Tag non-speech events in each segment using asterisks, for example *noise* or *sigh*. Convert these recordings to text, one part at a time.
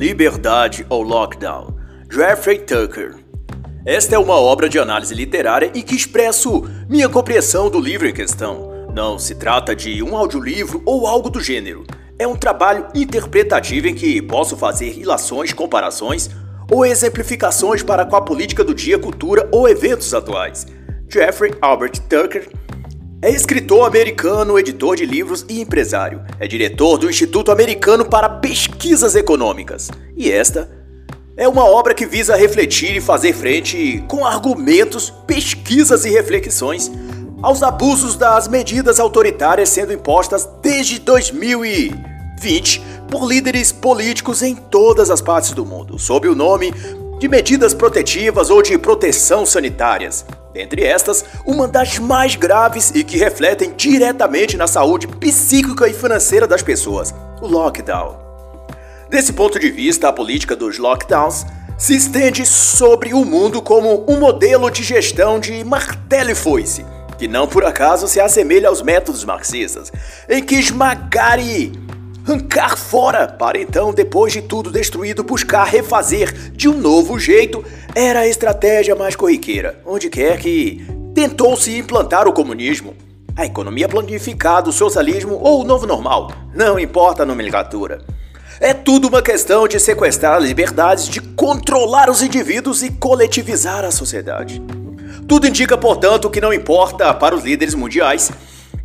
Liberdade ou Lockdown, Jeffrey Tucker. Esta é uma obra de análise literária em que expresso minha compreensão do livro em questão. Não se trata de um audiolivro ou algo do gênero. É um trabalho interpretativo em que posso fazer ilações, comparações ou exemplificações para com a política do dia, cultura ou eventos atuais. Jeffrey Albert Tucker é escritor americano, editor de livros e empresário. É diretor do Instituto Americano para Pesquisas Econômicas. E esta é uma obra que visa refletir e fazer frente com argumentos, pesquisas e reflexões aos abusos das medidas autoritárias sendo impostas desde 2020 por líderes políticos em todas as partes do mundo, sob o nome de medidas protetivas ou de proteção sanitárias. Dentre estas, uma das mais graves e que refletem diretamente na saúde psíquica e financeira das pessoas, o lockdown. Desse ponto de vista, a política dos lockdowns se estende sobre o mundo como um modelo de gestão de martelo e foice, que não por acaso se assemelha aos métodos marxistas, em que esmagar e arrancar fora, para então, depois de tudo destruído, buscar refazer de um novo jeito, era a estratégia mais corriqueira, onde quer que tentou-se implantar o comunismo. A economia planificada, o socialismo ou o novo normal, não importa a nomenclatura. É tudo uma questão de sequestrar liberdades, de controlar os indivíduos e coletivizar a sociedade. Tudo indica, portanto, que não importa para os líderes mundiais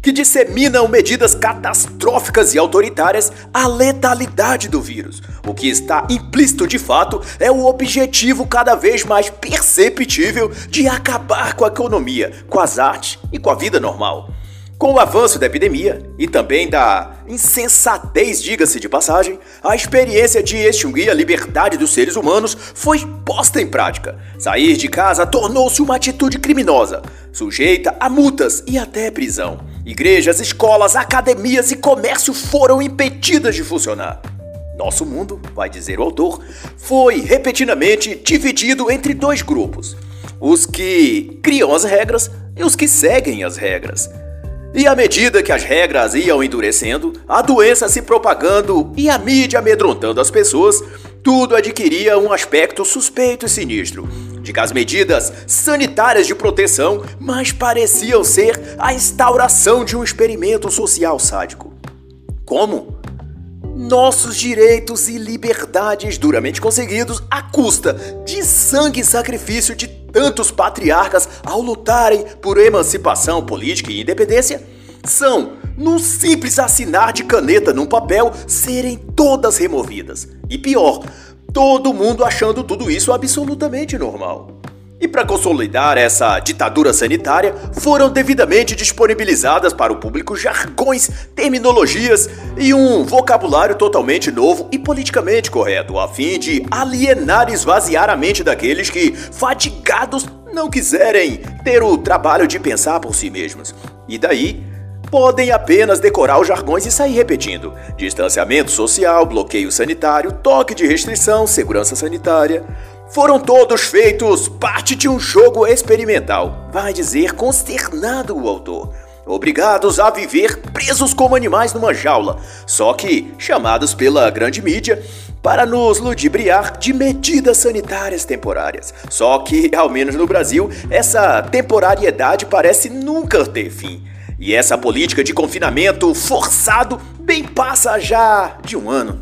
que disseminam medidas catastróficas e autoritárias a letalidade do vírus. O que está implícito de fato é o objetivo cada vez mais perceptível de acabar com a economia, com as artes e com a vida normal. Com o avanço da epidemia e também da insensatez, diga-se de passagem, a experiência de extinguir a liberdade dos seres humanos foi posta em prática. Sair de casa tornou-se uma atitude criminosa, sujeita a multas e até prisão. Igrejas, escolas, academias e comércio foram impedidas de funcionar. Nosso mundo, vai dizer o autor, foi repetidamente dividido entre dois grupos: os que criam as regras e os que seguem as regras. E à medida que as regras iam endurecendo, a doença se propagando e a mídia amedrontando as pessoas, tudo adquiria um aspecto suspeito e sinistro, de que as medidas sanitárias de proteção mais pareciam ser a instauração de um experimento social sádico. Como? Nossos direitos e liberdades duramente conseguidos à custa de sangue e sacrifício de tantos patriarcas ao lutarem por emancipação política e independência são, num simples assinar de caneta num papel, serem todas removidas. E pior, todo mundo achando tudo isso absolutamente normal. E para consolidar essa ditadura sanitária, foram devidamente disponibilizadas para o público jargões, terminologias e um vocabulário totalmente novo e politicamente correto, a fim de alienar e esvaziar a mente daqueles que, fatigados, não quiserem ter o trabalho de pensar por si mesmos. E daí, podem apenas decorar os jargões e sair repetindo: distanciamento social, bloqueio sanitário, toque de restrição, segurança sanitária foram todos feitos parte de um jogo experimental, vai dizer consternado o autor. Obrigados a viver presos como animais numa jaula, só que chamados pela grande mídia para nos ludibriar de medidas sanitárias temporárias. Só que, ao menos no Brasil, essa temporariedade parece nunca ter fim. E essa política de confinamento forçado bem passa já de um ano.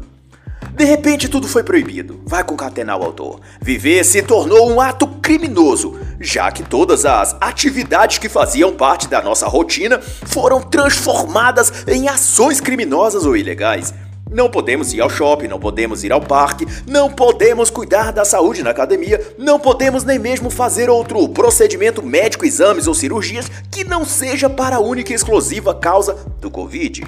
De repente tudo foi proibido. Vai concatenar o autor. Viver se tornou um ato criminoso, já que todas as atividades que faziam parte da nossa rotina foram transformadas em ações criminosas ou ilegais. Não podemos ir ao shopping, não podemos ir ao parque, não podemos cuidar da saúde na academia, não podemos nem mesmo fazer outro procedimento médico, exames ou cirurgias que não seja para a única e exclusiva causa do Covid.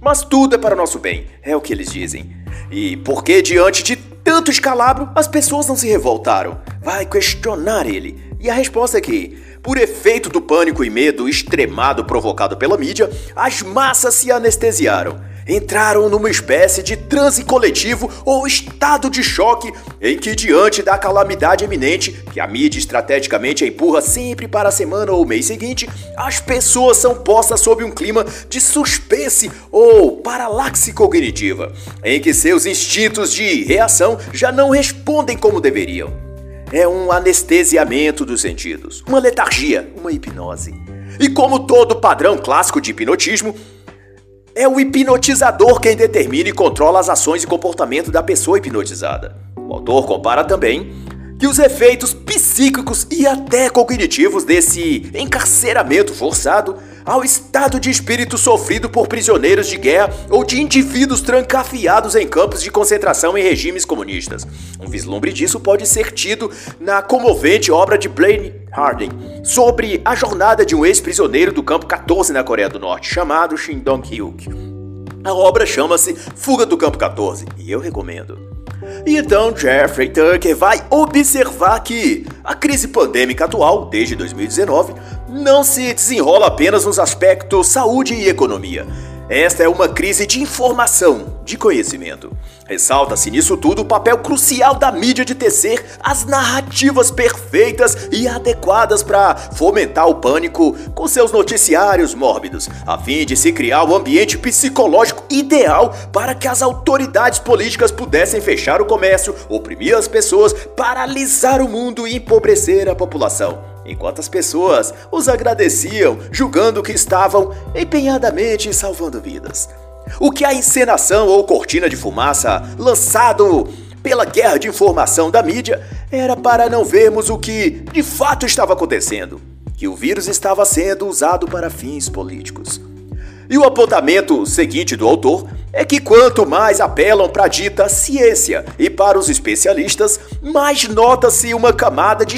Mas tudo é para o nosso bem, é o que eles dizem. E por que diante de tanto escalabro as pessoas não se revoltaram? Vai questionar ele. E a resposta é que, Por efeito do pânico e medo extremado provocado pela mídia, as massas se anestesiaram entraram numa espécie de transe coletivo ou estado de choque em que, diante da calamidade iminente, que a mídia estrategicamente empurra sempre para a semana ou mês seguinte, as pessoas são postas sob um clima de suspense ou paralaxe cognitiva, em que seus instintos de reação já não respondem como deveriam. É um anestesiamento dos sentidos, uma letargia, uma hipnose. E como todo padrão clássico de hipnotismo, é o hipnotizador quem determina e controla as ações e comportamento da pessoa hipnotizada. O autor compara também que os efeitos psíquicos e até cognitivos desse encarceramento forçado ao estado de espírito sofrido por prisioneiros de guerra ou de indivíduos trancafiados em campos de concentração em regimes comunistas. Um vislumbre disso pode ser tido na comovente obra de Blaine Harding sobre a jornada de um ex-prisioneiro do campo 14 na Coreia do Norte, chamado Shin Dong-hyuk. A obra chama-se Fuga do Campo 14 e eu recomendo. Então Jeffrey Tucker vai observar que a crise pandêmica atual, desde 2019, não se desenrola apenas nos aspectos saúde e economia. Esta é uma crise de informação, de conhecimento. Ressalta-se nisso tudo o papel crucial da mídia de tecer as narrativas perfeitas e adequadas para fomentar o pânico com seus noticiários mórbidos, a fim de se criar o um ambiente psicológico ideal para que as autoridades políticas pudessem fechar o comércio, oprimir as pessoas, paralisar o mundo e empobrecer a população enquanto as pessoas os agradeciam, julgando que estavam empenhadamente salvando vidas. O que a encenação ou cortina de fumaça lançado pela guerra de informação da mídia era para não vermos o que de fato estava acontecendo, que o vírus estava sendo usado para fins políticos. E o apontamento seguinte do autor é que quanto mais apelam para a dita ciência e para os especialistas, mais nota-se uma camada de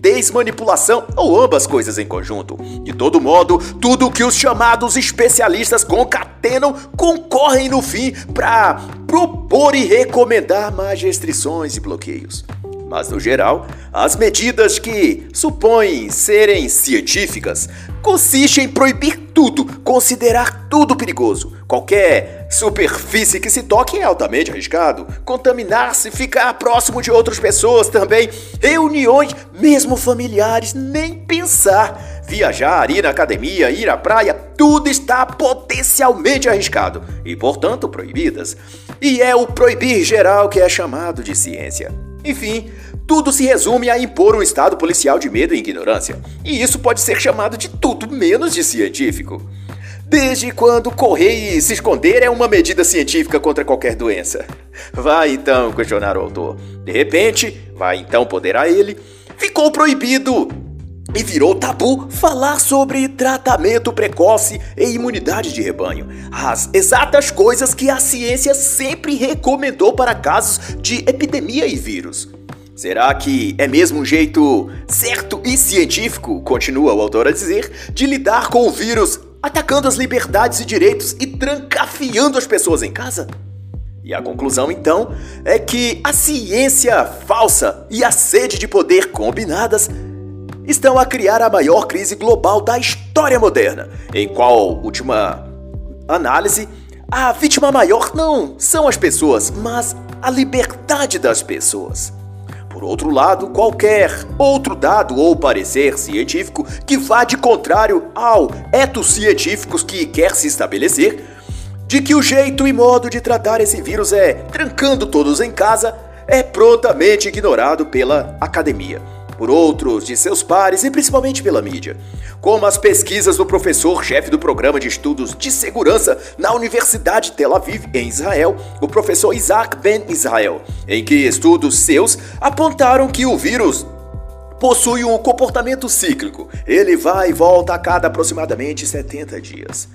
desmanipulação ou ambas coisas em conjunto. De todo modo, tudo que os chamados especialistas concatenam concorrem no fim para propor e recomendar mais restrições e bloqueios. Mas no geral, as medidas que supõem serem científicas consistem em proibir tudo, considerar tudo perigoso. Qualquer superfície que se toque é altamente arriscado. Contaminar-se, ficar próximo de outras pessoas também. Reuniões, mesmo familiares, nem pensar. Viajar, ir à academia, ir à praia, tudo está potencialmente arriscado e, portanto, proibidas. E é o proibir geral que é chamado de ciência. Enfim, tudo se resume a impor um estado policial de medo e ignorância. E isso pode ser chamado de tudo menos de científico. Desde quando correr e se esconder é uma medida científica contra qualquer doença? Vai então questionar o autor. De repente, vai então poder a ele, ficou proibido e virou tabu falar sobre tratamento precoce e imunidade de rebanho. As exatas coisas que a ciência sempre recomendou para casos de epidemia e vírus. Será que é mesmo um jeito certo e científico, continua o autor a dizer, de lidar com o vírus atacando as liberdades e direitos e trancafiando as pessoas em casa? E a conclusão então é que a ciência falsa e a sede de poder combinadas estão a criar a maior crise global da história moderna, em qual, última análise, a vítima maior não são as pessoas, mas a liberdade das pessoas. Por outro lado, qualquer outro dado ou parecer científico que vá de contrário ao etos científicos que quer se estabelecer, de que o jeito e modo de tratar esse vírus é trancando todos em casa, é prontamente ignorado pela academia por outros de seus pares e principalmente pela mídia, como as pesquisas do professor-chefe do programa de estudos de segurança na Universidade de Tel Aviv, em Israel, o professor Isaac Ben Israel, em que estudos seus apontaram que o vírus possui um comportamento cíclico. Ele vai e volta a cada aproximadamente 70 dias.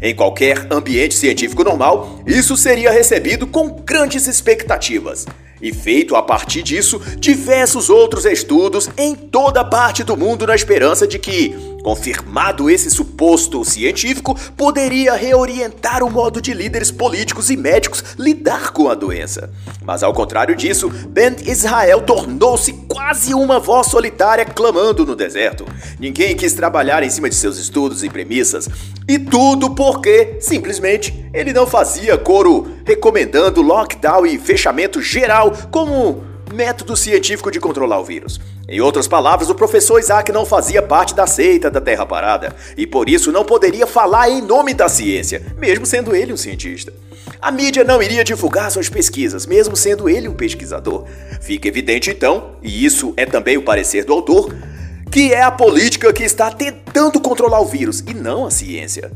Em qualquer ambiente científico normal, isso seria recebido com grandes expectativas e feito a partir disso diversos outros estudos em toda parte do mundo na esperança de que, Confirmado esse suposto científico, poderia reorientar o modo de líderes políticos e médicos lidar com a doença. Mas ao contrário disso, Ben Israel tornou-se quase uma voz solitária clamando no deserto. Ninguém quis trabalhar em cima de seus estudos e premissas. E tudo porque, simplesmente, ele não fazia coro recomendando lockdown e fechamento geral como método científico de controlar o vírus. Em outras palavras, o professor Isaac não fazia parte da seita da Terra Parada e por isso não poderia falar em nome da ciência, mesmo sendo ele um cientista. A mídia não iria divulgar suas pesquisas, mesmo sendo ele um pesquisador. Fica evidente então, e isso é também o parecer do autor, que é a política que está tentando controlar o vírus e não a ciência.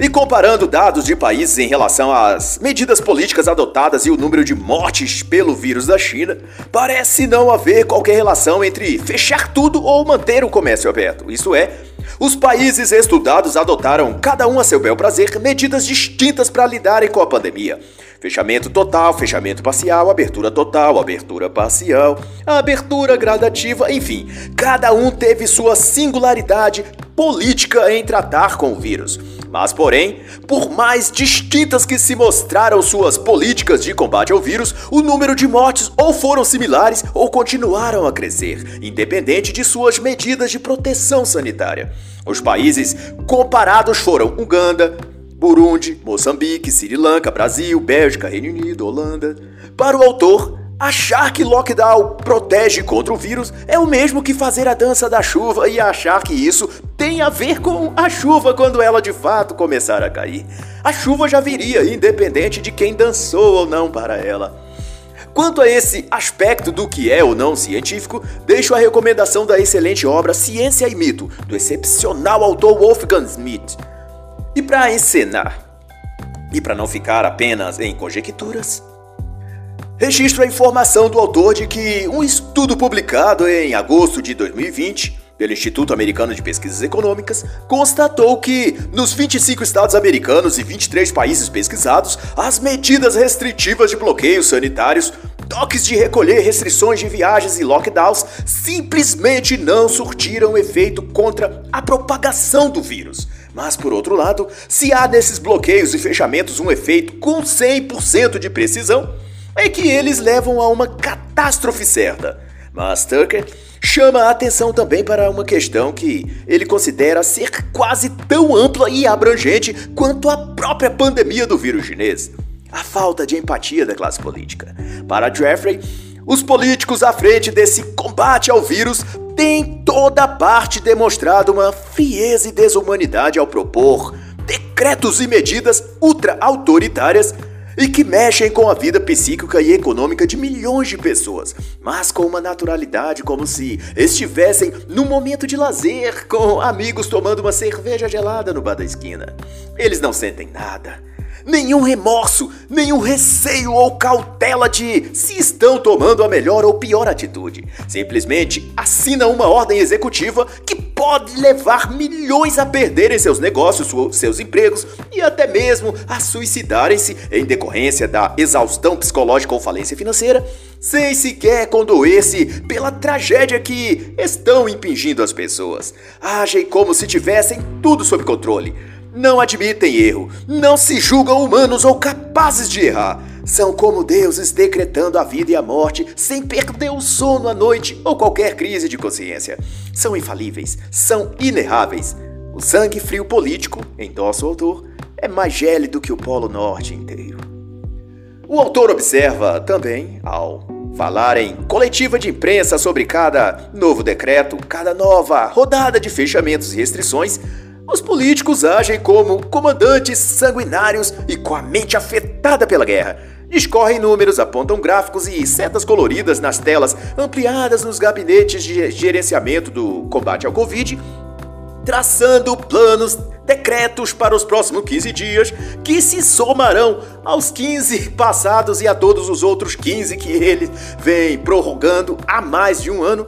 E comparando dados de países em relação às medidas políticas adotadas e o número de mortes pelo vírus da China, parece não haver qualquer relação entre fechar tudo ou manter o comércio aberto. Isso é, os países estudados adotaram, cada um a seu bel prazer, medidas distintas para lidarem com a pandemia. Fechamento total, fechamento parcial, abertura total, abertura parcial, abertura gradativa, enfim, cada um teve sua singularidade política em tratar com o vírus. Mas, porém, por mais distintas que se mostraram suas políticas de combate ao vírus, o número de mortes ou foram similares ou continuaram a crescer, independente de suas medidas de proteção sanitária. Os países comparados foram Uganda, Burundi, Moçambique, Sri Lanka, Brasil, Bélgica, Reino Unido, Holanda. Para o autor, Achar que lockdown protege contra o vírus é o mesmo que fazer a dança da chuva e achar que isso tem a ver com a chuva quando ela de fato começar a cair. A chuva já viria, independente de quem dançou ou não para ela. Quanto a esse aspecto do que é ou não científico, deixo a recomendação da excelente obra Ciência e Mito, do excepcional autor Wolfgang Smith. E para encenar, e para não ficar apenas em conjecturas, registro a informação do autor de que um estudo publicado em agosto de 2020 pelo Instituto Americano de Pesquisas Econômicas constatou que, nos 25 estados americanos e 23 países pesquisados, as medidas restritivas de bloqueios sanitários, toques de recolher, restrições de viagens e lockdowns simplesmente não surtiram efeito contra a propagação do vírus. Mas, por outro lado, se há nesses bloqueios e fechamentos um efeito com 100% de precisão, é que eles levam a uma catástrofe certa. Mas Tucker chama a atenção também para uma questão que ele considera ser quase tão ampla e abrangente quanto a própria pandemia do vírus chinês: a falta de empatia da classe política. Para Jeffrey, os políticos à frente desse combate ao vírus têm toda parte demonstrado uma frieza e desumanidade ao propor decretos e medidas ultra-autoritárias e que mexem com a vida psíquica e econômica de milhões de pessoas, mas com uma naturalidade como se estivessem num momento de lazer com amigos tomando uma cerveja gelada no bar da esquina. Eles não sentem nada nenhum remorso, nenhum receio ou cautela de se estão tomando a melhor ou pior atitude. Simplesmente assina uma ordem executiva que pode levar milhões a perderem seus negócios, seus empregos e até mesmo a suicidarem-se em decorrência da exaustão psicológica ou falência financeira, sem sequer condoer-se pela tragédia que estão impingindo as pessoas. Agem como se tivessem tudo sob controle não admitem erro, não se julgam humanos ou capazes de errar. São como deuses decretando a vida e a morte sem perder o sono à noite ou qualquer crise de consciência. São infalíveis, são inerráveis. O sangue frio político, endossa o autor, é mais gélido que o Polo Norte inteiro. O autor observa também, ao falar em coletiva de imprensa sobre cada novo decreto, cada nova rodada de fechamentos e restrições, os políticos agem como comandantes sanguinários e com a mente afetada pela guerra. Discorrem números, apontam gráficos e setas coloridas nas telas ampliadas nos gabinetes de gerenciamento do combate ao Covid, traçando planos, decretos para os próximos 15 dias, que se somarão aos 15 passados e a todos os outros 15 que ele vem prorrogando há mais de um ano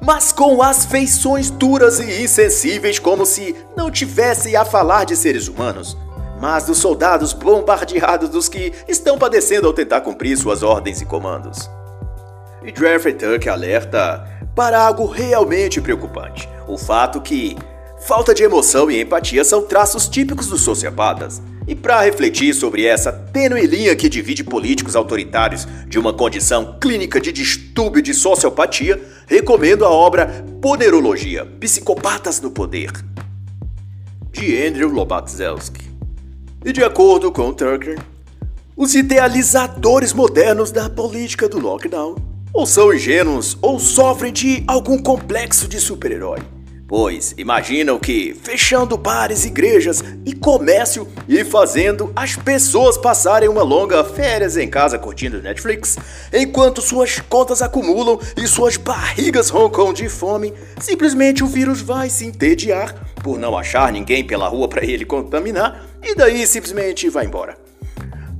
mas com as feições duras e insensíveis, como se não tivesse a falar de seres humanos, mas dos soldados bombardeados dos que estão padecendo ao tentar cumprir suas ordens e comandos. E Jeffrey Tuck alerta para algo realmente preocupante: o fato que falta de emoção e empatia são traços típicos dos sociopatas. E para refletir sobre essa tênue linha que divide políticos autoritários de uma condição clínica de distúrbio de sociopatia, recomendo a obra Poderologia: Psicopatas no Poder, de Andrew Lobatzelski. E de acordo com Tucker, os idealizadores modernos da política do lockdown ou são ingênuos ou sofrem de algum complexo de super-herói pois imaginam que fechando bares, igrejas e comércio e fazendo as pessoas passarem uma longa férias em casa curtindo Netflix, enquanto suas contas acumulam e suas barrigas roncam de fome, simplesmente o vírus vai se entediar por não achar ninguém pela rua para ele contaminar e daí simplesmente vai embora.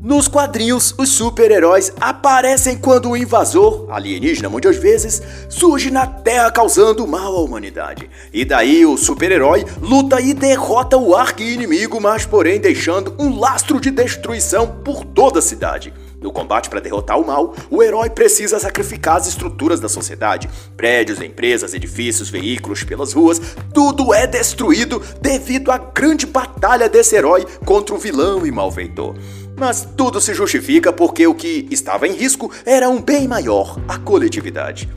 Nos quadrinhos, os super-heróis aparecem quando o invasor, alienígena muitas vezes, surge na Terra causando mal à humanidade. E daí o super-herói luta e derrota o arqui-inimigo, mas porém deixando um lastro de destruição por toda a cidade. No combate para derrotar o mal, o herói precisa sacrificar as estruturas da sociedade. Prédios, empresas, edifícios, veículos pelas ruas, tudo é destruído devido à grande batalha desse herói contra o vilão e malfeitor. Mas tudo se justifica porque o que estava em risco era um bem maior, a coletividade.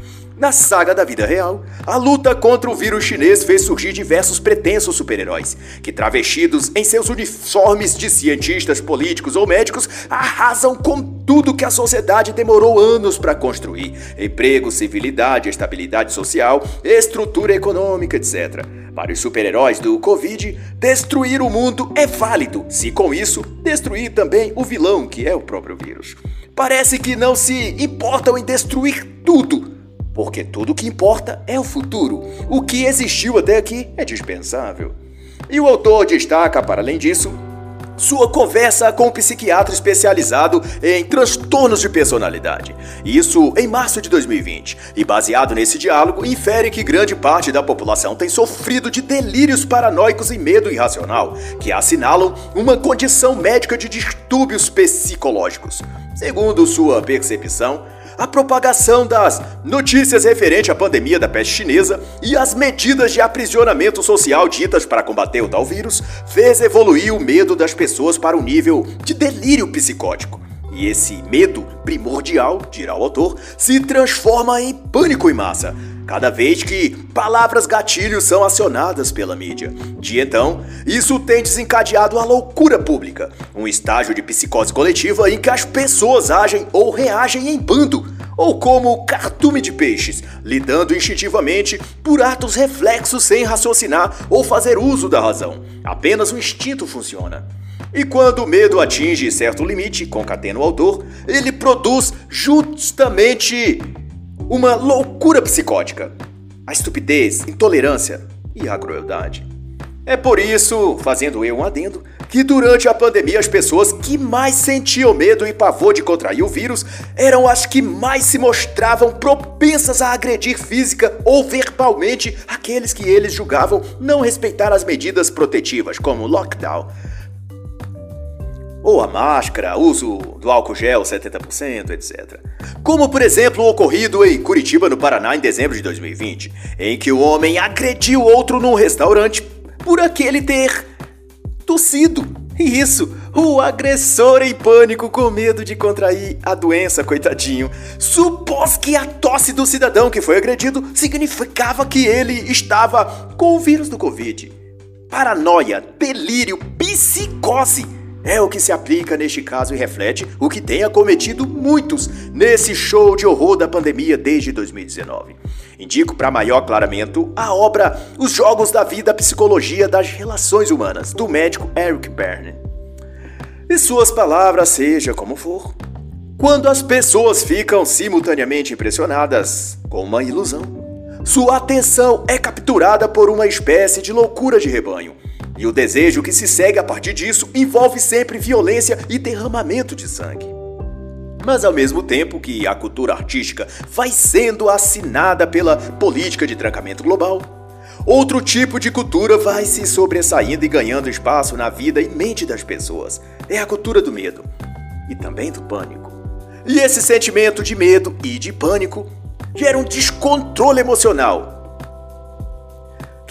Na saga da vida real, a luta contra o vírus chinês fez surgir diversos pretensos super-heróis, que, travestidos em seus uniformes de cientistas, políticos ou médicos, arrasam com tudo que a sociedade demorou anos para construir: emprego, civilidade, estabilidade social, estrutura econômica, etc. Para os super-heróis do Covid, destruir o mundo é válido, se com isso destruir também o vilão, que é o próprio vírus. Parece que não se importam em destruir tudo porque tudo o que importa é o futuro. O que existiu até aqui é dispensável. E o autor destaca, para além disso, sua conversa com um psiquiatra especializado em transtornos de personalidade. Isso em março de 2020. E baseado nesse diálogo, infere que grande parte da população tem sofrido de delírios paranoicos e medo irracional, que assinalam uma condição médica de distúrbios psicológicos. Segundo sua percepção, a propagação das notícias referente à pandemia da peste chinesa e as medidas de aprisionamento social ditas para combater o tal vírus fez evoluir o medo das pessoas para o nível de delírio psicótico. E esse medo primordial, dirá o autor, se transforma em pânico em massa, cada vez que palavras gatilhos são acionadas pela mídia. De então, isso tem desencadeado a loucura pública, um estágio de psicose coletiva em que as pessoas agem ou reagem em bando, ou como cardume de peixes, lidando instintivamente por atos reflexos sem raciocinar ou fazer uso da razão. Apenas o instinto funciona. E quando o medo atinge certo limite, concatena o autor, ele produz justamente uma loucura psicótica. A estupidez, intolerância e a crueldade. É por isso, fazendo eu um adendo, que durante a pandemia as pessoas que mais sentiam medo e pavor de contrair o vírus eram as que mais se mostravam propensas a agredir física ou verbalmente aqueles que eles julgavam não respeitar as medidas protetivas, como lockdown. Ou a máscara, uso do álcool gel 70%, etc. Como, por exemplo, o ocorrido em Curitiba, no Paraná, em dezembro de 2020, em que o homem agrediu outro num restaurante por aquele ter tossido. Isso, o agressor em pânico com medo de contrair a doença, coitadinho, supôs que a tosse do cidadão que foi agredido significava que ele estava com o vírus do Covid. Paranoia, delírio, psicose é o que se aplica neste caso e reflete o que tem acometido muitos nesse show de horror da pandemia desde 2019. Indico para maior claramento a obra Os Jogos da Vida, Psicologia das Relações Humanas, do médico Eric Berne. E suas palavras, seja como for, quando as pessoas ficam simultaneamente impressionadas com uma ilusão, sua atenção é capturada por uma espécie de loucura de rebanho e o desejo que se segue a partir disso envolve sempre violência e derramamento de sangue. Mas ao mesmo tempo que a cultura artística vai sendo assinada pela política de trancamento global, outro tipo de cultura vai se sobressaindo e ganhando espaço na vida e mente das pessoas. É a cultura do medo e também do pânico. E esse sentimento de medo e de pânico gera um descontrole emocional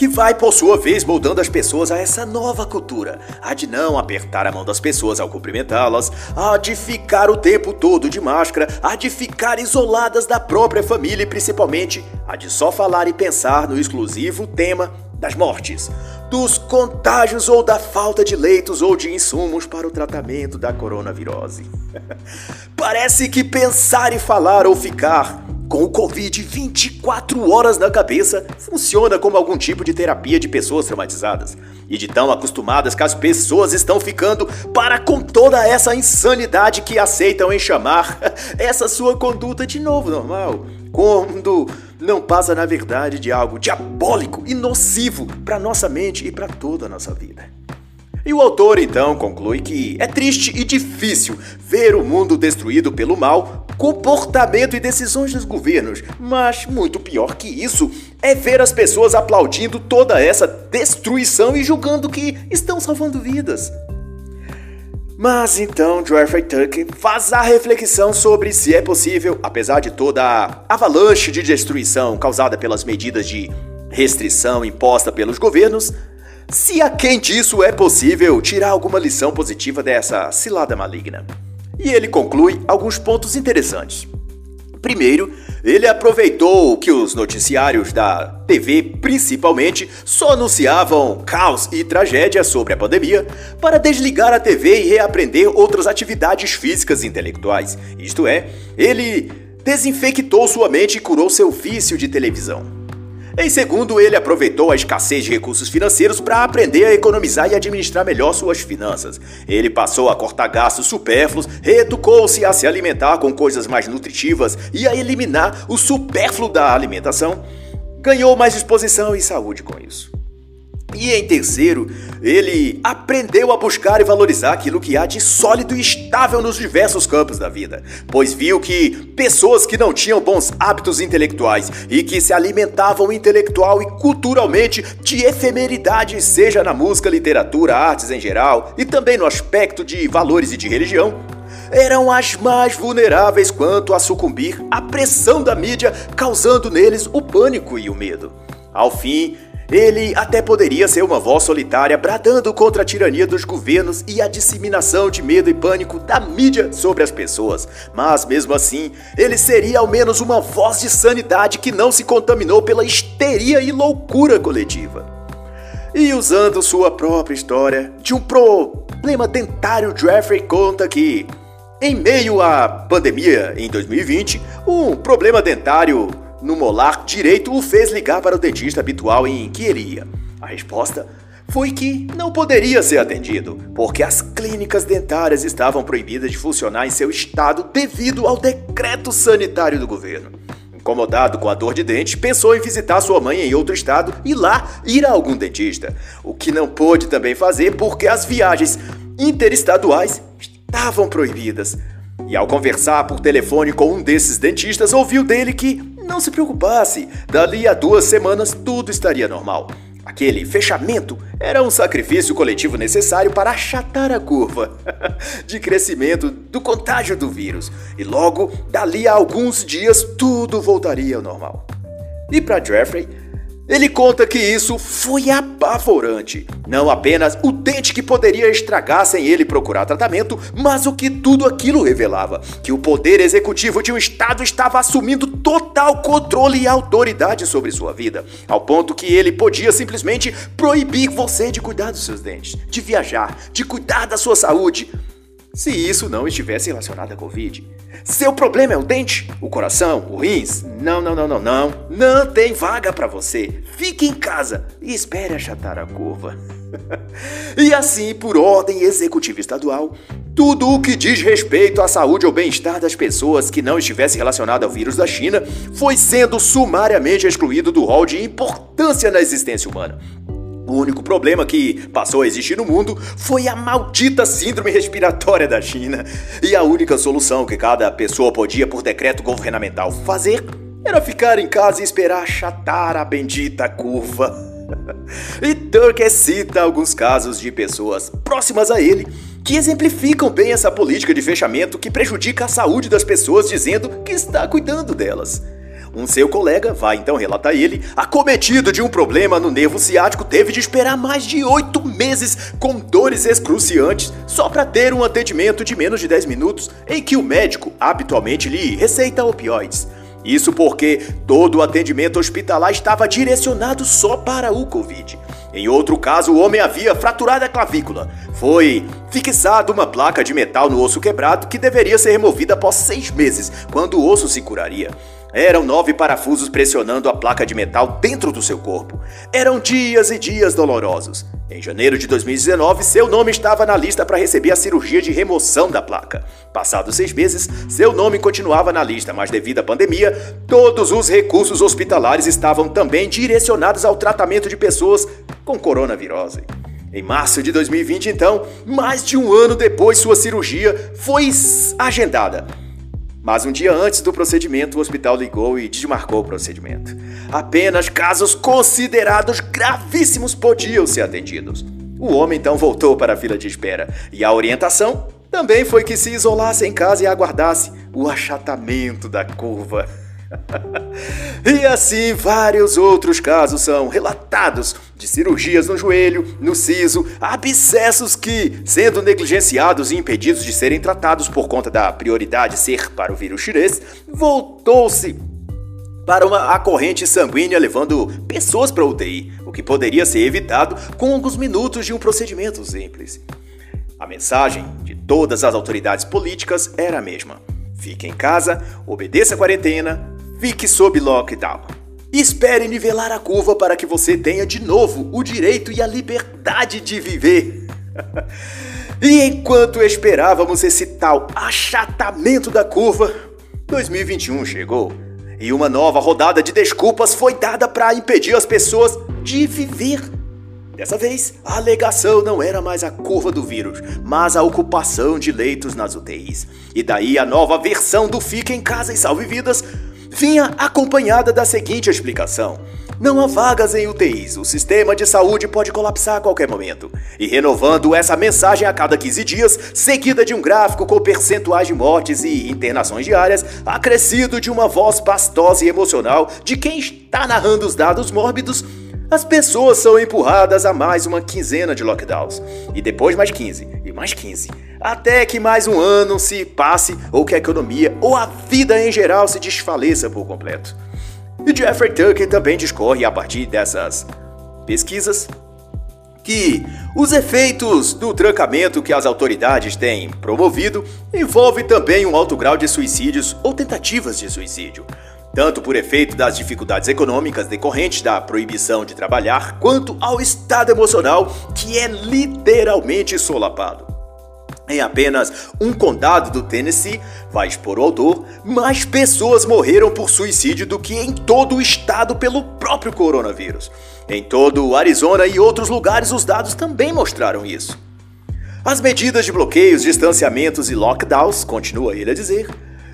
que vai por sua vez moldando as pessoas a essa nova cultura, a de não apertar a mão das pessoas ao cumprimentá-las, a de ficar o tempo todo de máscara, a de ficar isoladas da própria família e principalmente a de só falar e pensar no exclusivo tema das mortes, dos contágios ou da falta de leitos ou de insumos para o tratamento da coronavirose. *laughs* Parece que pensar e falar ou ficar com o Covid 24 horas na cabeça, funciona como algum tipo de terapia de pessoas traumatizadas. E de tão acostumadas que as pessoas estão ficando para com toda essa insanidade que aceitam em chamar *laughs* essa sua conduta de novo normal. Quando não passa, na verdade, de algo diabólico e nocivo para nossa mente e para toda a nossa vida. E o autor então conclui que é triste e difícil ver o mundo destruído pelo mal, comportamento e decisões dos governos, mas muito pior que isso é ver as pessoas aplaudindo toda essa destruição e julgando que estão salvando vidas. Mas então Jeffrey Tucker faz a reflexão sobre se é possível, apesar de toda a avalanche de destruição causada pelas medidas de restrição imposta pelos governos, se a quem disso é possível tirar alguma lição positiva dessa cilada maligna. E ele conclui alguns pontos interessantes. Primeiro, ele aproveitou que os noticiários da TV, principalmente, só anunciavam caos e tragédia sobre a pandemia para desligar a TV e reaprender outras atividades físicas e intelectuais. Isto é, ele desinfectou sua mente e curou seu vício de televisão. Em segundo, ele aproveitou a escassez de recursos financeiros para aprender a economizar e administrar melhor suas finanças. Ele passou a cortar gastos supérfluos, reeducou-se a se alimentar com coisas mais nutritivas e a eliminar o supérfluo da alimentação. Ganhou mais disposição e saúde com isso. E em terceiro, ele aprendeu a buscar e valorizar aquilo que há de sólido e estável nos diversos campos da vida, pois viu que pessoas que não tinham bons hábitos intelectuais e que se alimentavam intelectual e culturalmente de efemeridade, seja na música, literatura, artes em geral e também no aspecto de valores e de religião, eram as mais vulneráveis quanto a sucumbir à pressão da mídia, causando neles o pânico e o medo. Ao fim, ele até poderia ser uma voz solitária bradando contra a tirania dos governos e a disseminação de medo e pânico da mídia sobre as pessoas, mas mesmo assim, ele seria ao menos uma voz de sanidade que não se contaminou pela histeria e loucura coletiva. E usando sua própria história de um problema dentário, Jeffrey conta que, em meio à pandemia em 2020, um problema dentário no molar direito o fez ligar para o dentista habitual em que iria. A resposta foi que não poderia ser atendido, porque as clínicas dentárias estavam proibidas de funcionar em seu estado devido ao decreto sanitário do governo. Incomodado com a dor de dente, pensou em visitar sua mãe em outro estado e lá ir a algum dentista, o que não pôde também fazer porque as viagens interestaduais estavam proibidas. E ao conversar por telefone com um desses dentistas, ouviu dele que não se preocupasse, dali a duas semanas tudo estaria normal. Aquele fechamento era um sacrifício coletivo necessário para achatar a curva *laughs* de crescimento do contágio do vírus, e logo, dali a alguns dias, tudo voltaria ao normal. E para Jeffrey, ele conta que isso foi apavorante. Não apenas o dente que poderia estragar sem ele procurar tratamento, mas o que tudo aquilo revelava: que o poder executivo de um Estado estava assumindo total controle e autoridade sobre sua vida, ao ponto que ele podia simplesmente proibir você de cuidar dos seus dentes, de viajar, de cuidar da sua saúde se isso não estivesse relacionado à Covid. Seu problema é o dente, o coração, o rins? Não, não, não, não, não. Não tem vaga para você. Fique em casa e espere achatar a curva. *laughs* e assim, por ordem executiva estadual, tudo o que diz respeito à saúde ou bem-estar das pessoas que não estivesse relacionado ao vírus da China foi sendo sumariamente excluído do rol de importância na existência humana. O único problema que passou a existir no mundo foi a maldita síndrome respiratória da China. E a única solução que cada pessoa podia, por decreto governamental, fazer era ficar em casa e esperar achatar a bendita curva. *laughs* e Turker cita alguns casos de pessoas próximas a ele que exemplificam bem essa política de fechamento que prejudica a saúde das pessoas, dizendo que está cuidando delas. Um seu colega, vai então relatar ele, acometido de um problema no nervo ciático, teve de esperar mais de oito meses com dores excruciantes só para ter um atendimento de menos de 10 minutos em que o médico habitualmente lhe receita opioides. Isso porque todo o atendimento hospitalar estava direcionado só para o Covid. Em outro caso, o homem havia fraturado a clavícula. Foi fixada uma placa de metal no osso quebrado que deveria ser removida após seis meses, quando o osso se curaria. Eram nove parafusos pressionando a placa de metal dentro do seu corpo. Eram dias e dias dolorosos. Em janeiro de 2019, seu nome estava na lista para receber a cirurgia de remoção da placa. Passados seis meses, seu nome continuava na lista, mas devido à pandemia, todos os recursos hospitalares estavam também direcionados ao tratamento de pessoas com coronavirose. Em março de 2020, então, mais de um ano depois, sua cirurgia foi agendada. Mas um dia antes do procedimento, o hospital ligou e desmarcou o procedimento. Apenas casos considerados gravíssimos podiam ser atendidos. O homem então voltou para a fila de espera e a orientação também foi que se isolasse em casa e aguardasse o achatamento da curva. *laughs* e assim vários outros casos são relatados de cirurgias no joelho, no siso, abscessos que, sendo negligenciados e impedidos de serem tratados por conta da prioridade ser para o vírus chinês, voltou-se para uma corrente sanguínea levando pessoas para UTI, o que poderia ser evitado com alguns minutos de um procedimento simples. A mensagem de todas as autoridades políticas era a mesma: fique em casa, obedeça a quarentena, Fique sob lockdown. Espere nivelar a curva para que você tenha de novo o direito e a liberdade de viver. *laughs* e enquanto esperávamos esse tal achatamento da curva, 2021 chegou e uma nova rodada de desculpas foi dada para impedir as pessoas de viver. Dessa vez, a alegação não era mais a curva do vírus, mas a ocupação de leitos nas UTIs. E daí a nova versão do Fica em Casa e Salve Vidas vinha acompanhada da seguinte explicação. Não há vagas em UTIs, o sistema de saúde pode colapsar a qualquer momento. E renovando essa mensagem a cada 15 dias, seguida de um gráfico com percentuais de mortes e internações diárias, acrescido de uma voz pastosa e emocional de quem está narrando os dados mórbidos, as pessoas são empurradas a mais uma quinzena de lockdowns. E depois mais 15, e mais 15. Até que mais um ano se passe, ou que a economia ou a vida em geral se desfaleça por completo. E Jeffrey Tucker também discorre a partir dessas pesquisas que os efeitos do trancamento que as autoridades têm promovido envolve também um alto grau de suicídios ou tentativas de suicídio tanto por efeito das dificuldades econômicas decorrentes da proibição de trabalhar, quanto ao estado emocional que é literalmente solapado. Em apenas um condado do Tennessee, vai expor o autor, mais pessoas morreram por suicídio do que em todo o estado pelo próprio coronavírus. Em todo o Arizona e outros lugares, os dados também mostraram isso. As medidas de bloqueios, distanciamentos e lockdowns, continua ele a dizer,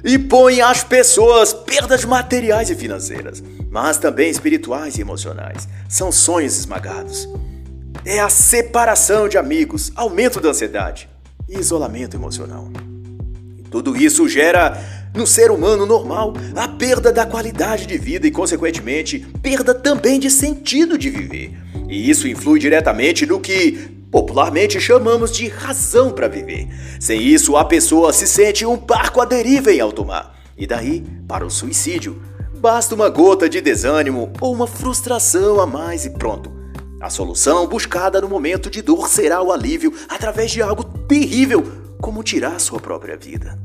e põe às pessoas perdas materiais e financeiras, mas também espirituais e emocionais. São sonhos esmagados. É a separação de amigos, aumento da ansiedade e isolamento emocional. Tudo isso gera no ser humano normal a perda da qualidade de vida e, consequentemente, perda também de sentido de viver. E isso influi diretamente no que popularmente chamamos de razão para viver. Sem isso, a pessoa se sente um barco à deriva em alto mar. E daí, para o suicídio, basta uma gota de desânimo ou uma frustração a mais e pronto. A solução buscada no momento de dor será o alívio através de algo terrível, como tirar sua própria vida.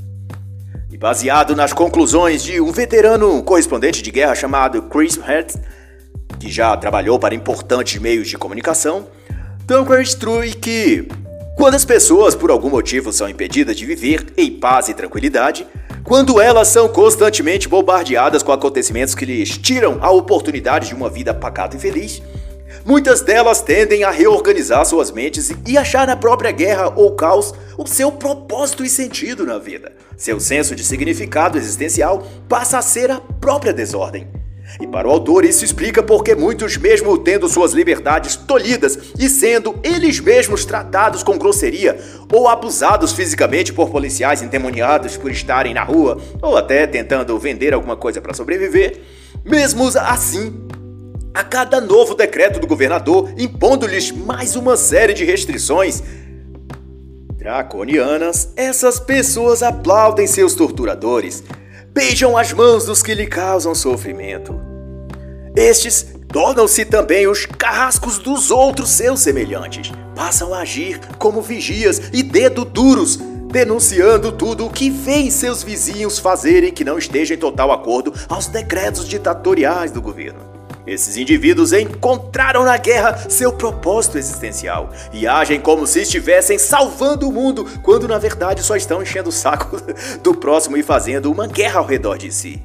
E baseado nas conclusões de um veterano correspondente de guerra chamado Chris Hertz, que já trabalhou para importantes meios de comunicação, Dunker instrui que, quando as pessoas por algum motivo são impedidas de viver em paz e tranquilidade, quando elas são constantemente bombardeadas com acontecimentos que lhes tiram a oportunidade de uma vida pacata e feliz, muitas delas tendem a reorganizar suas mentes e achar na própria guerra ou caos o seu propósito e sentido na vida. Seu senso de significado existencial passa a ser a própria desordem. E para o autor, isso explica porque muitos, mesmo tendo suas liberdades tolhidas e sendo eles mesmos tratados com grosseria ou abusados fisicamente por policiais endemoniados por estarem na rua ou até tentando vender alguma coisa para sobreviver, Mesmo assim, a cada novo decreto do governador impondo-lhes mais uma série de restrições draconianas, essas pessoas aplaudem seus torturadores, beijam as mãos dos que lhe causam sofrimento. Estes tornam-se também os carrascos dos outros seus semelhantes, passam a agir como vigias e dedo duros, denunciando tudo o que vêem seus vizinhos fazerem que não esteja em total acordo aos decretos ditatoriais do governo. Esses indivíduos encontraram na guerra seu propósito existencial e agem como se estivessem salvando o mundo, quando na verdade só estão enchendo o saco *laughs* do próximo e fazendo uma guerra ao redor de si.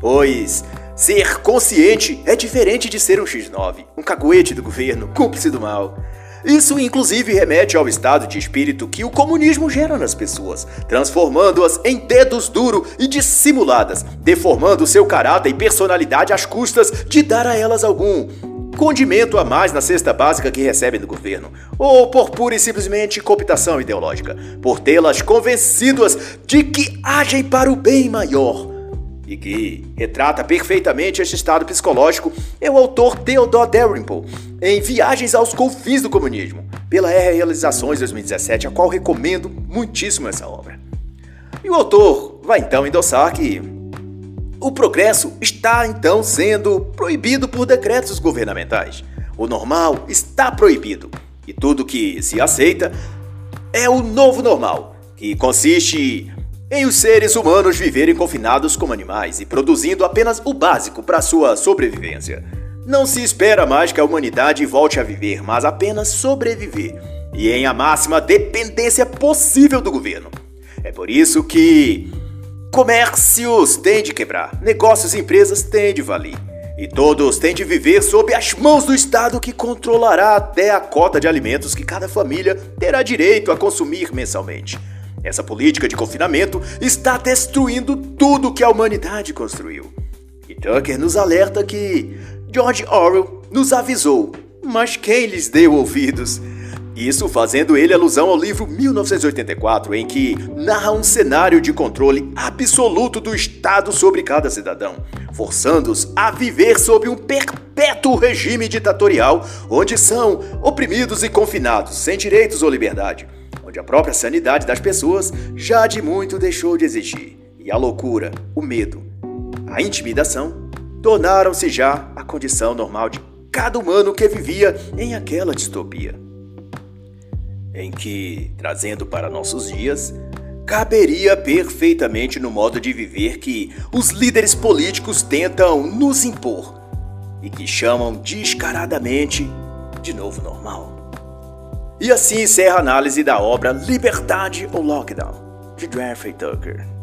Pois ser consciente é diferente de ser um X9, um caguete do governo, cúmplice do mal. Isso, inclusive, remete ao estado de espírito que o comunismo gera nas pessoas, transformando-as em dedos duros e dissimuladas, deformando seu caráter e personalidade às custas de dar a elas algum condimento a mais na cesta básica que recebem do governo, ou por pura e simplesmente cooptação ideológica, por tê-las convencidas de que agem para o bem maior e que retrata perfeitamente este estado psicológico é o autor Theodore Dalrymple, em Viagens aos Confins do Comunismo, pela R Realizações 2017, a qual recomendo muitíssimo essa obra. E o autor vai então endossar que o progresso está então sendo proibido por decretos governamentais. O normal está proibido e tudo que se aceita é o novo normal, que consiste em os seres humanos viverem confinados como animais e produzindo apenas o básico para sua sobrevivência. Não se espera mais que a humanidade volte a viver, mas apenas sobreviver, e em a máxima dependência possível do governo. É por isso que comércios têm de quebrar, negócios e empresas têm de valer. E todos têm de viver sob as mãos do Estado que controlará até a cota de alimentos que cada família terá direito a consumir mensalmente. Essa política de confinamento está destruindo tudo que a humanidade construiu. E Tucker nos alerta que George Orwell nos avisou, mas quem lhes deu ouvidos? Isso fazendo ele alusão ao livro 1984, em que narra um cenário de controle absoluto do Estado sobre cada cidadão, forçando-os a viver sob um perpétuo regime ditatorial, onde são oprimidos e confinados, sem direitos ou liberdade onde a própria sanidade das pessoas já de muito deixou de existir, e a loucura, o medo, a intimidação tornaram-se já a condição normal de cada humano que vivia em aquela distopia. Em que, trazendo para nossos dias, caberia perfeitamente no modo de viver que os líderes políticos tentam nos impor e que chamam descaradamente de novo normal. E assim encerra a análise da obra Liberdade ou Lockdown, de Jeffrey Tucker.